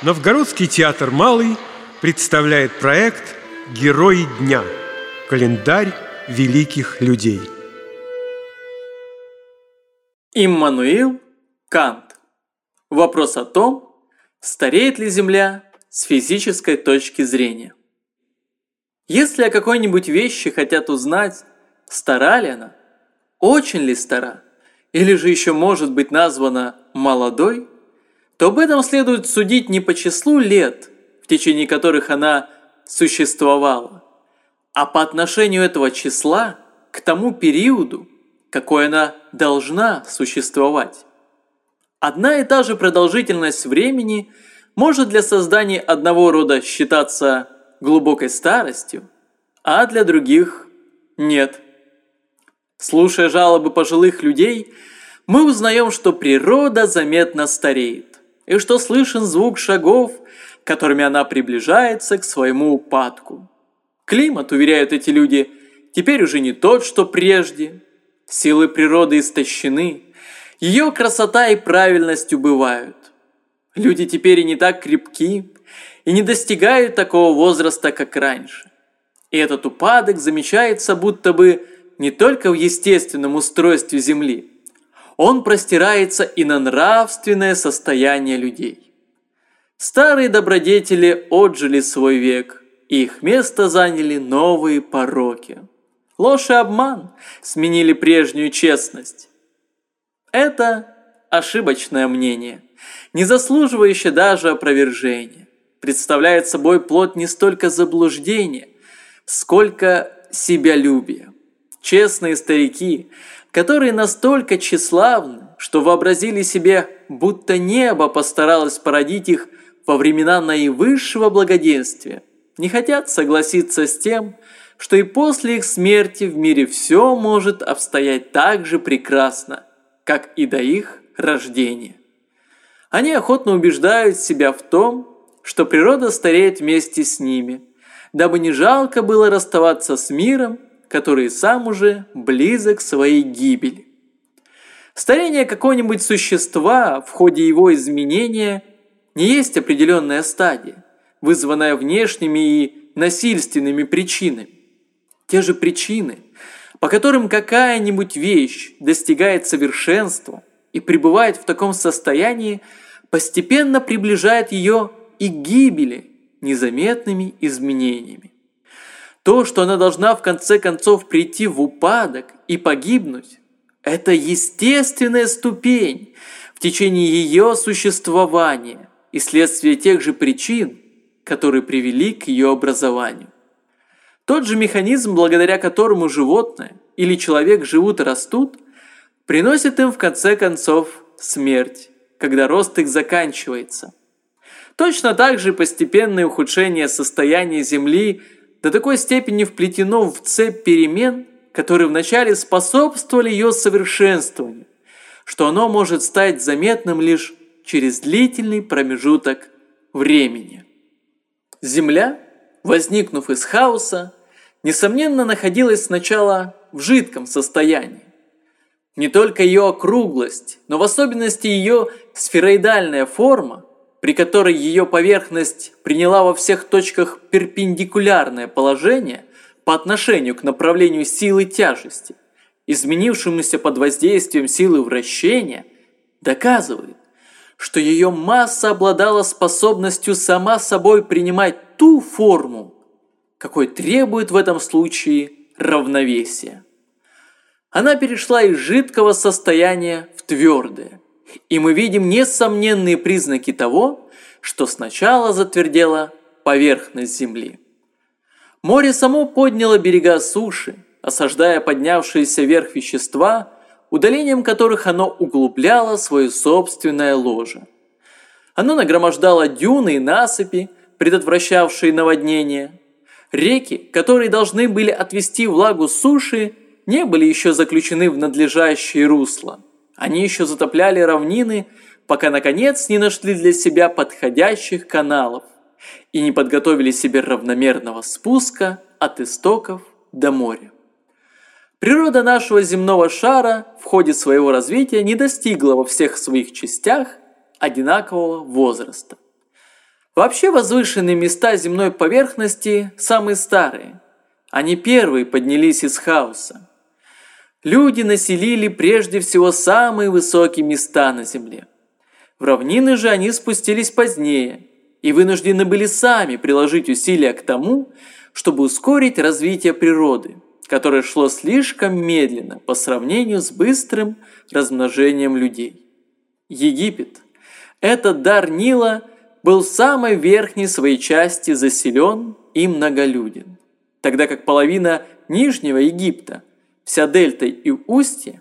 Новгородский театр «Малый» представляет проект «Герои дня. Календарь великих людей». Иммануил Кант. Вопрос о том, стареет ли Земля с физической точки зрения. Если о какой-нибудь вещи хотят узнать, стара ли она, очень ли стара, или же еще может быть названа молодой, то об этом следует судить не по числу лет, в течение которых она существовала, а по отношению этого числа к тому периоду, какой она должна существовать. Одна и та же продолжительность времени может для создания одного рода считаться глубокой старостью, а для других нет. Слушая жалобы пожилых людей, мы узнаем, что природа заметно стареет, и что слышен звук шагов, которыми она приближается к своему упадку. Климат, уверяют эти люди, теперь уже не тот, что прежде. Силы природы истощены, ее красота и правильность убывают. Люди теперь и не так крепки, и не достигают такого возраста, как раньше. И этот упадок замечается будто бы не только в естественном устройстве Земли, он простирается и на нравственное состояние людей. Старые добродетели отжили свой век, их место заняли новые пороки. Ложь и обман сменили прежнюю честность. Это ошибочное мнение, не заслуживающее даже опровержения представляет собой плод не столько заблуждения, сколько себялюбия. Честные старики, которые настолько тщеславны, что вообразили себе, будто небо постаралось породить их во времена наивысшего благоденствия, не хотят согласиться с тем, что и после их смерти в мире все может обстоять так же прекрасно, как и до их рождения. Они охотно убеждают себя в том, что природа стареет вместе с ними, дабы не жалко было расставаться с миром, который сам уже близок к своей гибели. Старение какого-нибудь существа в ходе его изменения не есть определенная стадия, вызванная внешними и насильственными причинами. Те же причины, по которым какая-нибудь вещь достигает совершенства и пребывает в таком состоянии, постепенно приближает ее и гибели незаметными изменениями. То, что она должна в конце концов прийти в упадок и погибнуть, это естественная ступень в течение ее существования и следствие тех же причин, которые привели к ее образованию. Тот же механизм, благодаря которому животное или человек живут и растут, приносит им в конце концов смерть, когда рост их заканчивается. Точно так же постепенное ухудшение состояния Земли до такой степени вплетено в цепь перемен, которые вначале способствовали ее совершенствованию, что оно может стать заметным лишь через длительный промежуток времени. Земля, возникнув из хаоса, несомненно находилась сначала в жидком состоянии. Не только ее округлость, но в особенности ее сфероидальная форма при которой ее поверхность приняла во всех точках перпендикулярное положение по отношению к направлению силы тяжести, изменившемуся под воздействием силы вращения, доказывает, что ее масса обладала способностью сама собой принимать ту форму, какой требует в этом случае равновесия. Она перешла из жидкого состояния в твердое – и мы видим несомненные признаки того, что сначала затвердела поверхность Земли. Море само подняло берега суши, осаждая поднявшиеся вверх вещества, удалением которых оно углубляло свое собственное ложе. Оно нагромождало дюны и насыпи, предотвращавшие наводнение. Реки, которые должны были отвести влагу суши, не были еще заключены в надлежащие русла – они еще затопляли равнины, пока наконец не нашли для себя подходящих каналов и не подготовили себе равномерного спуска от истоков до моря. Природа нашего земного шара в ходе своего развития не достигла во всех своих частях одинакового возраста. Вообще возвышенные места земной поверхности самые старые. Они первые поднялись из хаоса. Люди населили прежде всего самые высокие места на земле. В равнины же они спустились позднее и вынуждены были сами приложить усилия к тому, чтобы ускорить развитие природы, которое шло слишком медленно по сравнению с быстрым размножением людей. Египет. Этот дар Нила был в самой верхней своей части заселен и многолюден, тогда как половина Нижнего Египта, вся дельта и устье,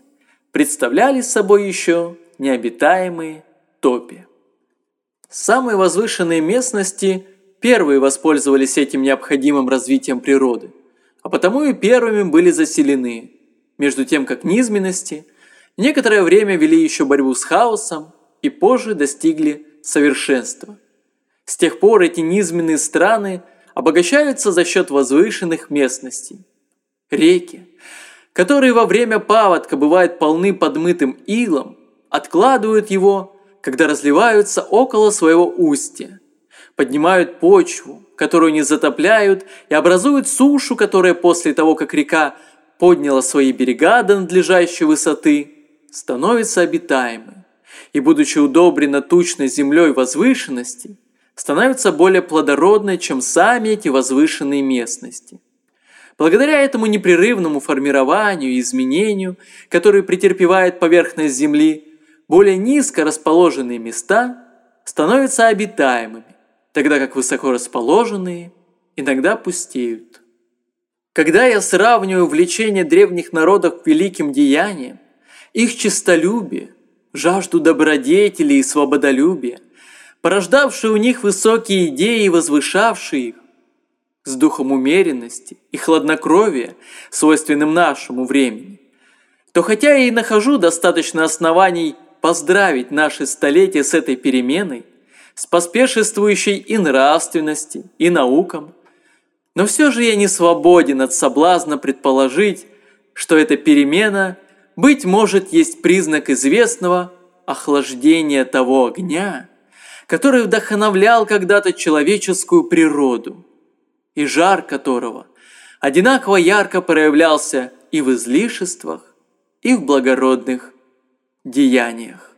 представляли собой еще необитаемые топи. Самые возвышенные местности первые воспользовались этим необходимым развитием природы, а потому и первыми были заселены, между тем как низменности некоторое время вели еще борьбу с хаосом и позже достигли совершенства. С тех пор эти низменные страны обогащаются за счет возвышенных местностей. Реки, которые во время паводка бывают полны подмытым илом, откладывают его когда разливаются около своего устья, поднимают почву, которую не затопляют, и образуют сушу, которая после того, как река подняла свои берега до надлежащей высоты, становится обитаемой, и, будучи удобрена тучной землей возвышенности, становится более плодородной, чем сами эти возвышенные местности. Благодаря этому непрерывному формированию и изменению, которое претерпевает поверхность Земли, более низко расположенные места становятся обитаемыми, тогда как высоко расположенные иногда пустеют. Когда я сравниваю влечение древних народов к великим деяниям, их честолюбие, жажду добродетели и свободолюбия, порождавшие у них высокие идеи и возвышавшие их, с духом умеренности и хладнокровия, свойственным нашему времени, то хотя я и нахожу достаточно оснований поздравить наше столетие с этой переменой, с поспешествующей и нравственности, и наукам. Но все же я не свободен от соблазна предположить, что эта перемена, быть может, есть признак известного охлаждения того огня, который вдохновлял когда-то человеческую природу, и жар которого одинаково ярко проявлялся и в излишествах, и в благородных деяниях.